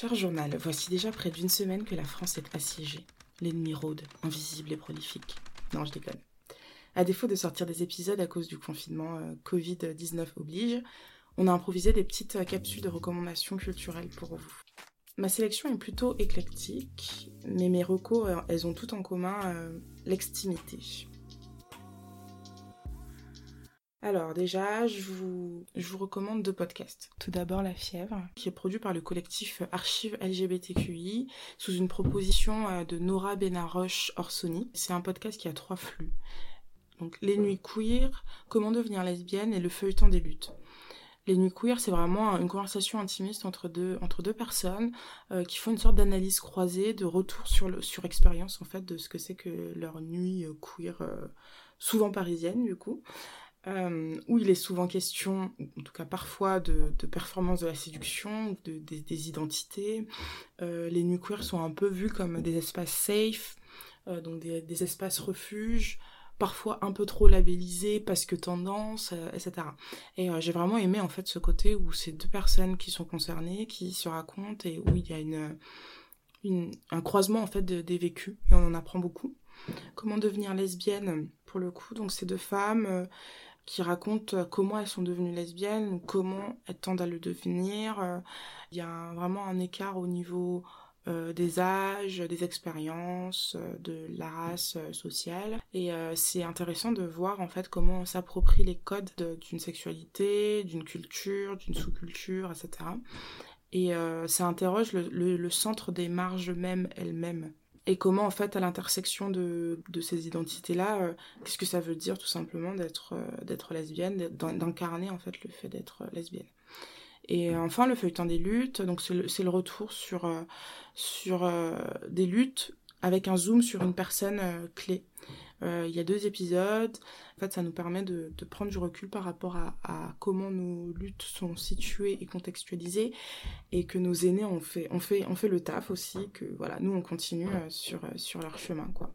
Cher journal, voici déjà près d'une semaine que la France est assiégée. L'ennemi rôde, invisible et prolifique. Non, je déconne. À défaut de sortir des épisodes à cause du confinement euh, Covid-19 oblige, on a improvisé des petites euh, capsules de recommandations culturelles pour vous. Ma sélection est plutôt éclectique, mais mes recos, euh, elles ont tout en commun l'extimité. Alors déjà, je vous, je vous recommande deux podcasts. Tout d'abord La Fièvre, qui est produit par le collectif Archives LGBTQI sous une proposition euh, de Nora Benaroche Orsoni. C'est un podcast qui a trois flux. Donc Les Nuits Queer, Comment devenir lesbienne et Le Feuilleton des luttes. Les Nuits Queer, c'est vraiment une conversation intimiste entre deux, entre deux personnes euh, qui font une sorte d'analyse croisée, de retour sur, le, sur expérience en fait de ce que c'est que leur nuit euh, queer, euh, souvent parisienne du coup. Euh, où il est souvent question, en tout cas parfois, de, de performance de la séduction, de, des- identités. Euh, les nuits queer sont un peu vus comme des espaces safe, euh, donc des, espaces refuges, parfois un peu trop labellisés parce que tendance, etc. Et j'ai vraiment aimé en fait ce côté où c'est deux personnes qui sont concernées, qui se racontent et où il y a une, un croisement en fait de- des vécus et on en apprend beaucoup. Comment devenir lesbienne pour le coup, donc c'est deux femmes qui racontent euh, comment elles sont devenues lesbiennes, comment elles tendent à le devenir. Euh, Il y a vraiment un écart au niveau euh, des âges, des expériences, de la race sociale. Et c'est intéressant de voir en fait comment on s'approprie les codes de- d'une sexualité, d'une culture, d'une sous-culture, etc. Et ça interroge le- le centre des marges même elles-mêmes. Et comment en fait à l'intersection de, ces identités-là, euh, qu'est-ce que ça veut dire tout simplement d'être euh, lesbienne, d'incarner en fait le fait d'être euh, lesbienne. Et enfin le feuilleton des luttes, donc c'est le, retour sur, des luttes avec un zoom sur une personne clé. Euh, Il y a deux épisodes. En fait, ça nous permet de, de prendre du recul par rapport à, à comment nos luttes sont situées et contextualisées, et que nos aînés ont fait, ont fait, ont fait le taf aussi, que voilà, nous on continue euh, sur, euh, sur leur chemin, quoi.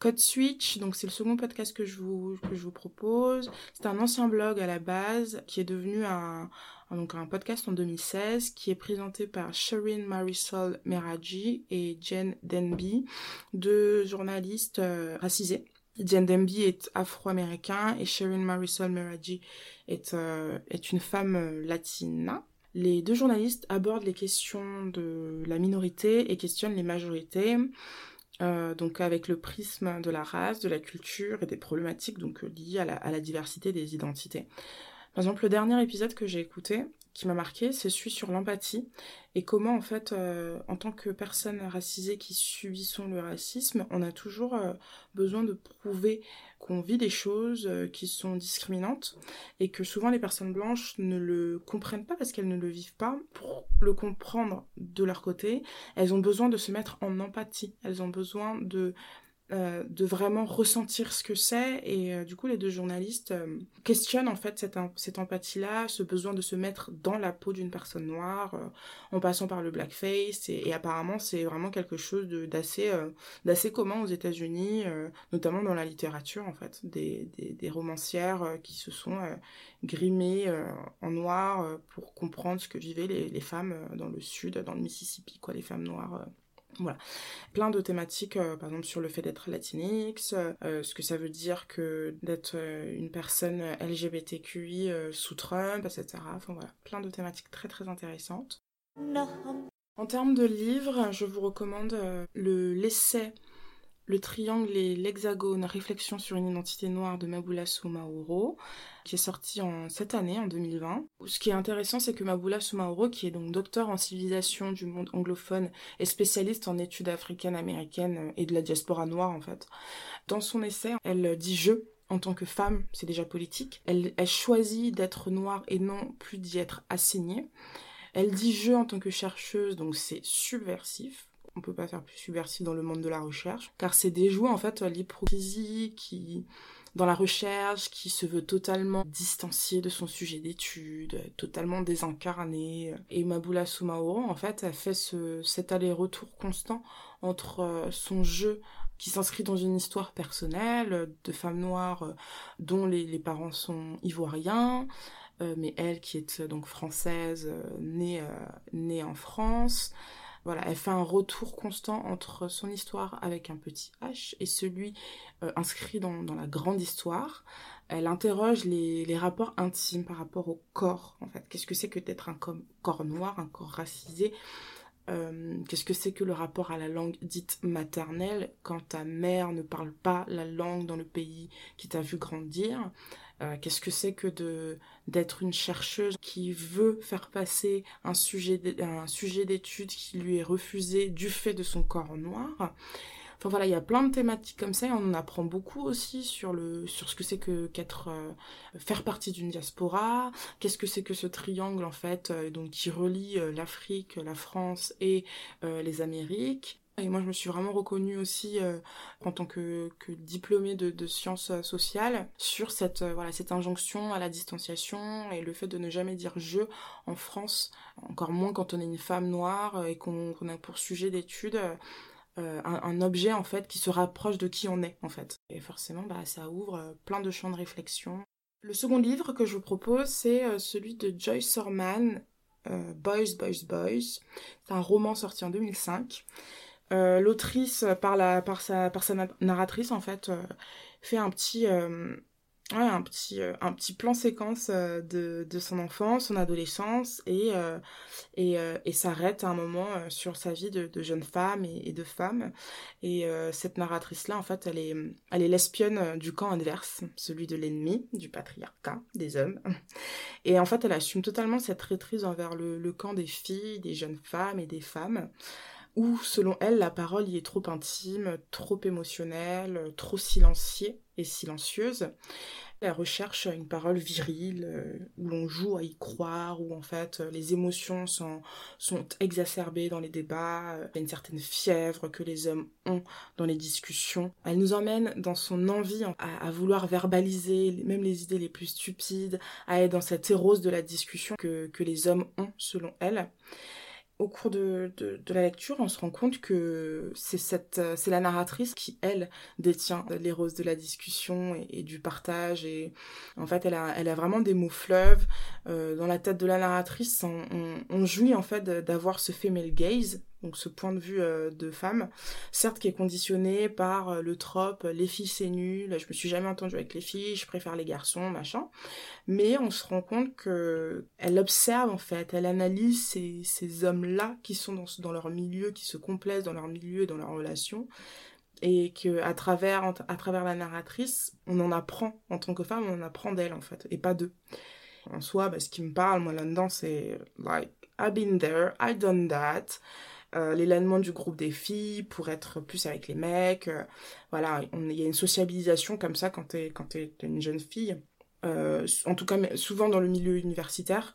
Code Switch, donc c'est le second podcast que je vous, que je vous propose. C'est un ancien blog à la base qui est devenu un, un- donc un podcast en 2016 qui est présenté par Shireen Marisol Meraji et Jen Denby, deux journalistes euh, racisés. Jen Denby est afro-américain et Shireen Marisol Meraji est, euh, une femme euh, latina. Les deux journalistes abordent les questions de la minorité et questionnent les majorités. Euh, donc avec le prisme de la race, de la culture et des problématiques donc liées à la, à la diversité des identités. Par exemple, le dernier épisode que j'ai écouté, qui m'a marqué, c'est celui sur l'empathie et comment en fait, euh, en tant que personne racisée qui subissons le racisme, on a toujours euh, besoin de prouver qu'on vit des choses euh, qui sont discriminantes et que souvent les personnes blanches ne le comprennent pas parce qu'elles ne le vivent pas. Pour le comprendre de leur côté, elles ont besoin de se mettre en empathie. Elles ont besoin de euh, de vraiment ressentir ce que c'est. Et euh, du coup les deux journalistes euh, questionnent en fait cette, cette empathie là ce besoin de se mettre dans la peau d'une personne noire en passant par le blackface. Et, et apparemment c'est vraiment quelque chose d'assez d'assez commun aux États-Unis notamment dans la littérature en fait. Des, des, romancières qui se sont grimées en noir pour comprendre ce que vivaient les, les femmes dans le sud dans le Mississippi quoi les femmes noires voilà. Plein de thématiques, euh, par exemple sur le fait d'être latinx, euh, ce que ça veut dire que d'être euh, une personne LGBTQI euh, sous Trump, etc. Enfin voilà, plein de thématiques très très intéressantes. En termes de livres, je vous recommande euh, le l'essai Le triangle et l'hexagone, réflexion sur une identité noire de Mabula Soumaoro, qui est sorti en cette année, en 2020. Ce qui est intéressant, c'est que Mabula Soumaoro, qui est donc docteur en civilisation du monde anglophone et spécialiste en études africaines, américaines et de la diaspora noire, en fait, dans son essai, elle dit je en tant que femme, c'est déjà politique. Elle, elle choisit d'être noire et non plus d'y être assignée. Elle dit je en tant que chercheuse, donc c'est subversif on peut pas faire plus subversif dans le monde de la recherche, car c'est déjoué en fait l'hypocrisie qui dans la recherche, qui se veut totalement distanciée de son sujet d'étude, totalement désincarnée. Et Mabula Sumaoro, en fait, a fait ce, cet aller-retour constant entre euh, son jeu qui s'inscrit dans une histoire personnelle de femmes noires euh, dont les, les parents sont ivoiriens, euh, mais elle qui est donc française, née, née en France, voilà, elle fait un retour constant entre son histoire avec un petit H et celui euh, inscrit dans, la grande histoire. Elle interroge les, rapports intimes par rapport au corps, en fait. Qu'est-ce que c'est que d'être un corps noir, un corps racisé? Euh, Qu'est-ce que c'est que le rapport à la langue dite maternelle quand ta mère ne parle pas la langue dans le pays qui t'a vu grandir? Euh, qu'est-ce que c'est que d'être une chercheuse qui veut faire passer un sujet d'étude qui lui est refusé du fait de son corps noir? Enfin voilà, il y a plein de thématiques comme ça et on en apprend beaucoup aussi sur ce que c'est que euh, faire partie d'une diaspora, qu'est-ce que c'est que ce triangle en fait euh, qui relie l'Afrique, la France et les Amériques? Et moi, je me suis vraiment reconnue aussi euh, en tant que, diplômée de, de, sciences euh, sociales sur cette, euh, voilà, cette injonction à la distanciation et le fait de ne jamais dire je en France, encore moins quand on est une femme noire et qu'on a pour sujet d'étude un, un, objet en fait qui se rapproche de qui on est en fait. Et forcément, bah, ça ouvre plein de champs de réflexion. Le second livre que je vous propose, c'est celui de Joyce Sorman, Boys, Boys, Boys. C'est un roman sorti en 2005. Euh, l'autrice, par, la, par, sa, par sa narratrice, en fait, euh, fait un petit, euh, un petit, un petit plan séquence de, de son enfance, son adolescence, et, et, et s'arrête à un moment sur sa vie de, jeune femme et, de femme. Et cette narratrice-là, en fait, elle est, elle est l'espionne du camp adverse, celui de l'ennemi, du patriarcat, des hommes. Et en fait, elle assume totalement cette traîtrise envers le, le camp des filles, des jeunes femmes et des femmes où, selon elle, la parole y est trop intime, trop émotionnelle, trop silenciée et silencieuse. Elle recherche une parole virile, euh, où l'on joue à y croire, où en fait les émotions sont, exacerbées dans les débats, il y a une certaine fièvre que les hommes ont dans les discussions. Elle nous emmène dans son envie à, vouloir verbaliser même les idées les plus stupides, à être dans cette érose de la discussion que les hommes ont selon elle au cours de, la lecture, on se rend compte que c'est c'est la narratrice qui, elle, détient les roses de la discussion et, du partage. Et en fait, elle a, vraiment des mots fleuves. Euh, dans la tête de la narratrice, on, on, on jouit en fait d'avoir ce female gaze, donc ce point de vue euh, de femme, certes qui est conditionné par euh, le trope les filles c'est nul, je me suis jamais entendue avec les filles, je préfère les garçons, machin. Mais on se rend compte que elle observe en fait, elle analyse ces, ces hommes-là qui sont dans, dans leur milieu, qui se complaisent dans leur milieu dans leurs relations, et que à travers à travers la narratrice, on en apprend en tant que femme, on en apprend d'elle en fait, et pas d'eux. En soi, bah, ce qui me parle moi là-dedans, c'est like I've been there, I've done that. Euh, du groupe des filles pour être plus avec les mecs. Euh, voilà, il y a une sociabilisation comme ça quand t'es quand une jeune fille. Euh, en tout cas, souvent dans le milieu universitaire,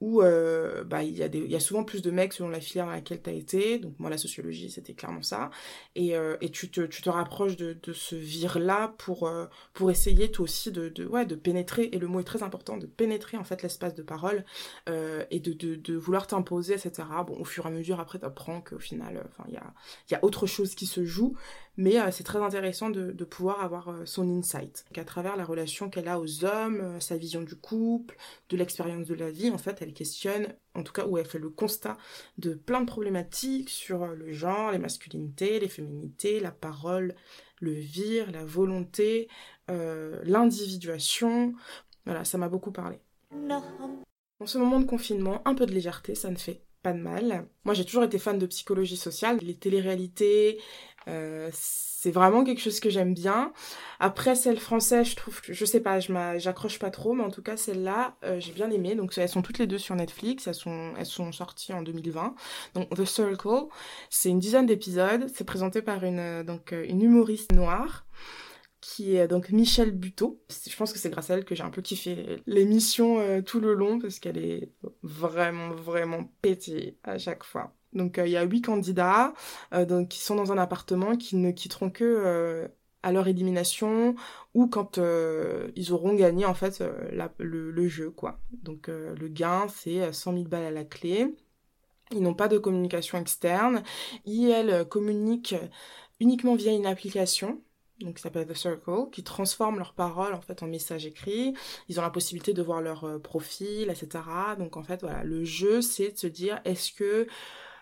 où euh, bah, il, y a y a souvent plus de mecs selon la filière dans laquelle tu as été. Donc moi, la sociologie, c'était clairement ça. Et, euh, et tu, te, tu te rapproches de, de ce vire-là pour, euh, pour essayer toi aussi de, de, ouais, de pénétrer, et le mot est très important, de pénétrer en fait l'espace de parole euh, et de, de, de vouloir t'imposer, etc. Bon, au fur et à mesure, après, tu apprends qu'au final, il y a, y a autre chose qui se joue, mais euh, c'est très intéressant de, de pouvoir avoir euh, son insight. Qu'à travers la relation qu'elle a aux hommes, sa vision du couple, de l'expérience de la vie, en fait, elle questionne, en tout cas où elle fait le constat de plein de problématiques sur le genre, les masculinités, les féminités, la parole, le vire, la volonté, euh, l'individuation. Voilà, ça m'a beaucoup parlé. En ce moment de confinement, un peu de légèreté, ça ne fait de mal. Moi, j'ai toujours été fan de psychologie sociale, les téléréalités. Euh, c'est vraiment quelque chose que j'aime bien. Après, celle française, je trouve, je sais pas, je j'accroche pas trop, mais en tout cas, celle-là, euh, j'ai bien aimé. Donc, elles sont toutes les deux sur Netflix. Elles sont, elles sont sorties en 2020. Donc, The Circle, c'est une dizaine d'épisodes. C'est présenté par une, euh, donc, une humoriste noire qui est donc Michelle Buteau. Je pense que c'est grâce à elle que j'ai un peu kiffé l'émission euh, tout le long parce qu'elle est vraiment, vraiment pétée à chaque fois. Donc euh, il y a huit candidats euh, qui sont dans un appartement qui ne quitteront que à leur élimination ou quand ils auront gagné en fait le, jeu quoi. Donc le gain c'est 100 000 balles à la clé. Ils n'ont pas de communication externe. Ils, elles, communiquent uniquement via une application donc qui s'appelle The Circle, qui transforment leurs paroles en fait en messages écrits. Ils ont la possibilité de voir leur euh, profil, etc. Donc en fait voilà, le jeu c'est de se dire est-ce que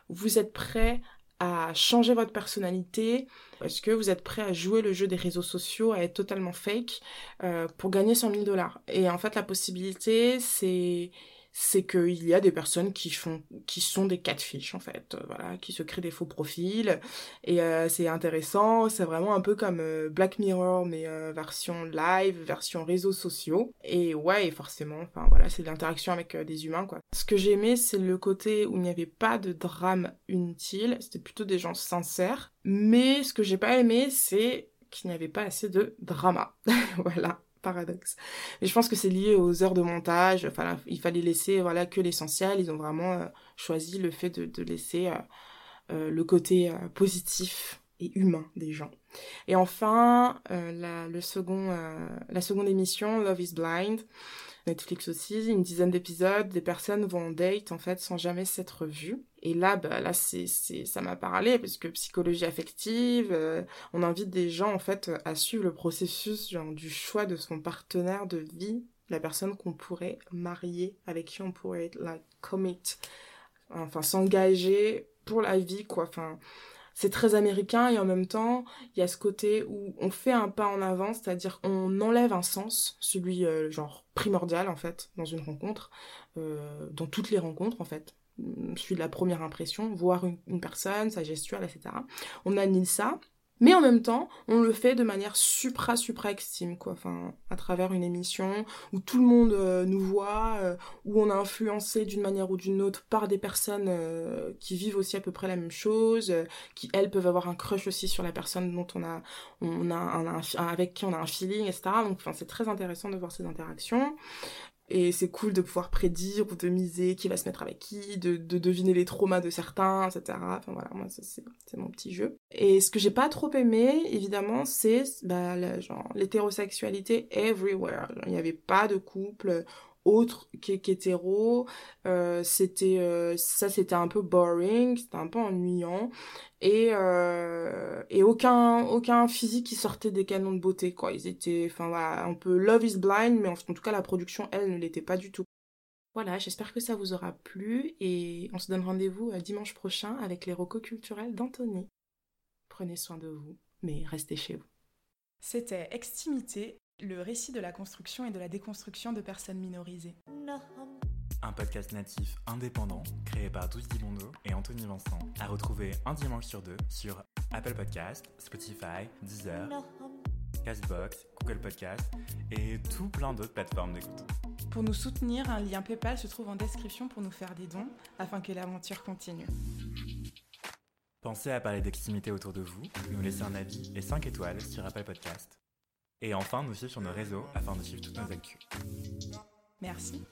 vous êtes prêt à changer votre personnalité? Est-ce que vous êtes prêt à jouer le jeu des réseaux sociaux, à être totalement fake euh, pour gagner 100 000 dollars? Et en fait la possibilité c'est c'est qu'il y a des personnes qui font qui sont des catfish en fait. Euh, voilà qui se créent des faux profils. Et euh, c'est intéressant. C'est vraiment un peu comme euh, Black Mirror mais version live version réseaux sociaux. Et ouais forcément enfin voilà c'est l'interaction avec des humains quoi. Ce que j'ai aimé c'est le côté où il n'y avait pas de drame inutile. C'était plutôt des gens sincères. Mais ce que j'ai pas aimé c'est qu'il n'y avait pas assez de drama. Voilà paradoxe. Mais je pense que c'est lié aux heures de montage. Enfin, il fallait laisser voilà que l'essentiel. Ils ont vraiment euh, choisi le fait de, laisser euh, euh, le côté positif et humain des gens. Et enfin, la, le second, la seconde émission, Love is Blind. Netflix aussi, une dizaine d'épisodes, des personnes vont en date en fait sans jamais s'être vues. Et là, bah, là, c'est, ça m'a parlé parce que psychologie affective, euh, on invite des gens en fait à suivre le processus genre, du choix de son partenaire de vie, la personne qu'on pourrait marier, avec qui on pourrait like commit, enfin s'engager pour la vie quoi. Enfin, c'est très américain et en même temps, il y a ce côté où on fait un pas en avant, c'est-à-dire on enlève un sens, celui euh, genre primordial en fait, dans une rencontre, euh, dans toutes les rencontres en fait. Celui de la première impression, voir une, une personne, sa gestuelle, etc. On annule ça mais en même temps, on le fait de manière supra supra extime quoi. Enfin, à travers une émission où tout le monde euh, nous voit, euh, où on est influencé d'une manière ou d'une autre par des personnes euh, qui vivent aussi à peu près la même chose, qui elles peuvent avoir un crush aussi sur la personne dont on a, on a, avec qui on a un feeling, etc. Donc, enfin, c'est très intéressant de voir ces interactions. Et c'est cool de pouvoir prédire ou de miser qui va se mettre avec qui, de, de deviner les traumas de certains, etc. Enfin voilà, moi c'est mon petit jeu. Et ce que j'ai pas trop aimé, évidemment, c'est bah, l'hétérosexualité everywhere. Il n'y avait pas de couple autre qu'hétéro. Euh, c'était euh, ça c'était un peu boring, c'était un peu ennuyant et euh, et aucun aucun physique qui sortait des canons de beauté quoi. Ils étaient enfin voilà, un peu Love is Blind mais en, tout cas la production elle ne l'était pas du tout. Voilà, j'espère que ça vous aura plu et on se donne rendez-vous dimanche prochain avec les recos culturels d'Anthony. Prenez soin de vous, mais restez chez vous. C'était Extimité, le récit de la construction et de la déconstruction de personnes minorisées. Un podcast natif indépendant créé par Douce Dibondo et Anthony Vincent, à retrouver un dimanche sur deux sur Apple Podcast, Spotify, Deezer, Castbox, Google Podcast et tout plein d'autres plateformes d'écoute. Pour nous soutenir, un lien PayPal se trouve en description pour nous faire des dons afin que l'aventure continue. Pensez à parler d'extimité autour de vous, nous laisser un avis et 5 étoiles sur Apple Podcast. Et enfin, nous suivre sur nos réseaux afin de suivre toutes nos actus. Merci.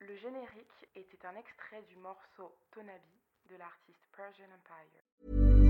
Le générique était un extrait du morceau Tonabi de l'artiste Persian Empire.